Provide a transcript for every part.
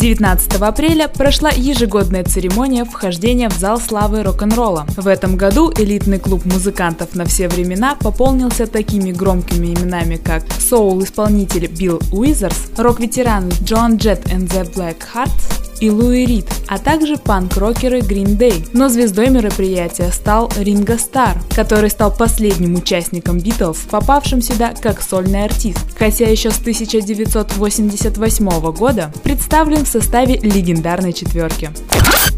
19 апреля прошла ежегодная церемония вхождения в зал славы рок-н-ролла. В этом году элитный клуб музыкантов на все времена пополнился такими громкими именами, как соул-исполнитель Билл Уизерс, рок-ветераны Джон Джет and the Black Hearts, и Луи Рид, а также панк-рокеры Green Day. Но звездой мероприятия стал Ринго Стар, который стал последним участником Битлз, попавшим сюда как сольный артист, хотя еще с 1988 года представлен в составе легендарной четверки.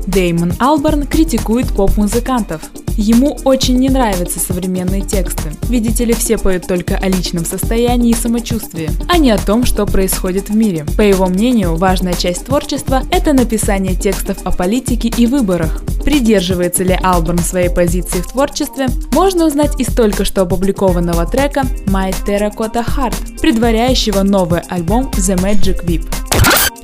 Деймон Алберн критикует поп-музыкантов. Ему очень не нравятся современные тексты. Видите ли, все поют только о личном состоянии и самочувствии, а не о том, что происходит в мире. По его мнению, важная часть творчества – это написание текстов о политике и выборах. Придерживается ли Алберн своей позиции в творчестве, можно узнать из только что опубликованного трека My Terracotta Heart, предваряющего новый альбом The Magic Whip.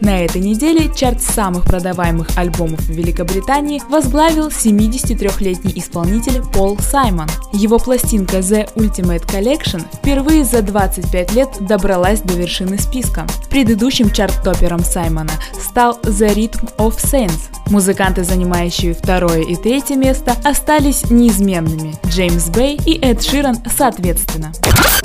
На этой неделе чарт самых продаваемых альбомов в Великобритании возглавил 73-летний исполнитель Пол Саймон. Его пластинка The Ultimate Collection впервые за 25 лет добралась до вершины списка. Предыдущим чарт-топером Саймона стал The Rhythm of Saints. Музыканты, занимающие второе и третье место, остались неизменными – Джеймс Бэй и Эд Ширан соответственно.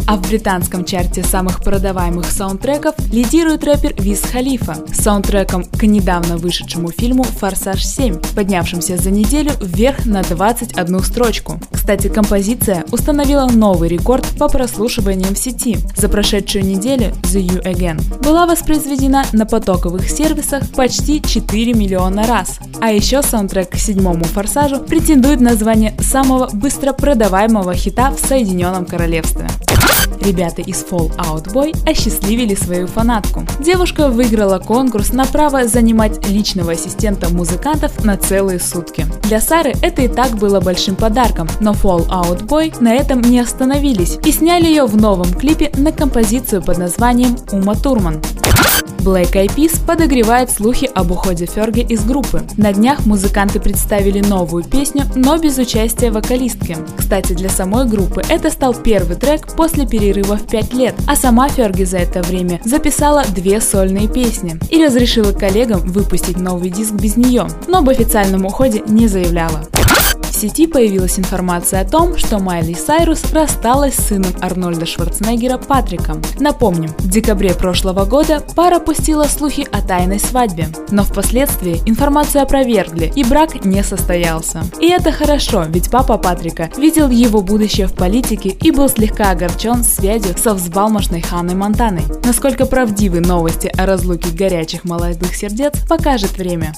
А в британском чарте самых продаваемых саундтреков лидирует рэпер Виз Халифа с саундтреком к недавно вышедшему фильму «Форсаж 7», поднявшимся за неделю вверх на 21 строчку. Кстати, композиция установила новый рекорд по прослушиваниям в сети. За прошедшую неделю «The You Again» была воспроизведена на потоковых сервисах почти 4 миллиона раз. А еще саундтрек к седьмому «Форсажу» претендует на звание самого быстро продаваемого хита в Соединенном Королевстве. Ребята из Fall Out Boy осчастливили свою фанатку. Девушка выиграла конкурс на право занимать личного ассистента музыкантов на целые сутки. Для Сары это и так было большим подарком, но Fall Out Boy на этом не остановились и сняли ее в новом клипе на композицию под названием «Ума Турман». Black Eyed Peas подогревает слухи об уходе Ферги из группы. На днях музыканты представили новую песню, но без участия вокалистки. Кстати, для самой группы это стал первый трек после перерыва в 5 лет, а сама Ферги за это время записала две сольные песни и разрешила коллегам выпустить новый диск без нее, но об официальном уходе не заявляла сети появилась информация о том, что Майли Сайрус рассталась с сыном Арнольда Шварценеггера Патриком. Напомним, в декабре прошлого года пара пустила слухи о тайной свадьбе, но впоследствии информацию опровергли и брак не состоялся. И это хорошо, ведь папа Патрика видел его будущее в политике и был слегка огорчен связью со взбалмошной Ханной Монтаной. Насколько правдивы новости о разлуке горячих молодых сердец, покажет время.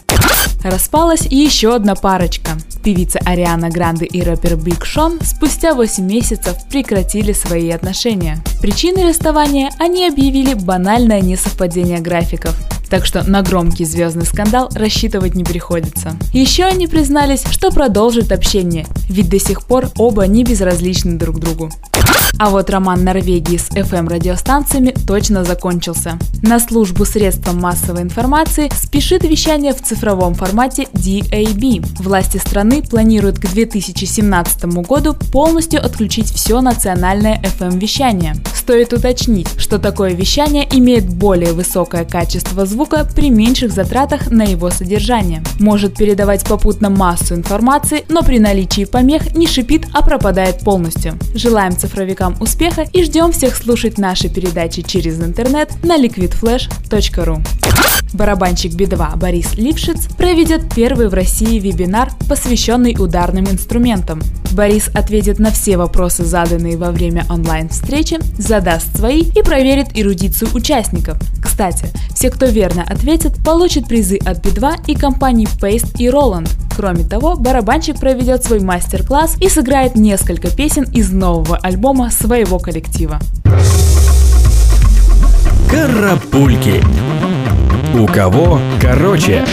Распалась еще одна парочка. Певица Ариана Гранде и рэпер Биг Шон спустя 8 месяцев прекратили свои отношения. Причиной расставания они объявили банальное несовпадение графиков. Так что на громкий звездный скандал рассчитывать не приходится. Еще они признались, что продолжат общение, ведь до сих пор оба не безразличны друг другу. А вот роман Норвегии с FM-радиостанциями точно закончился. На службу средствам массовой информации спешит вещание в цифровом формате DAB. Власти страны планируют к 2017 году полностью отключить все национальное FM-вещание. Стоит уточнить, что такое вещание имеет более высокое качество звука при меньших затратах на его содержание. Может передавать попутно массу информации, но при наличии помех не шипит, а пропадает полностью. Желаем цифровикам успеха и ждем всех слушать наши передачи через интернет на liquidflash.ru. Барабанщик Би-2 Борис Лившиц проведет первый в России вебинар, посвященный ударным инструментам. Борис ответит на все вопросы, заданные во время онлайн-встречи, задаст свои и проверит эрудицию участников. Кстати, все, кто верно ответит, получат призы от Би-2 и компаний Paste и Roland. Кроме того, барабанщик проведет свой мастер-класс и сыграет несколько песен из нового альбома своего коллектива. Карапульки. У кого короче?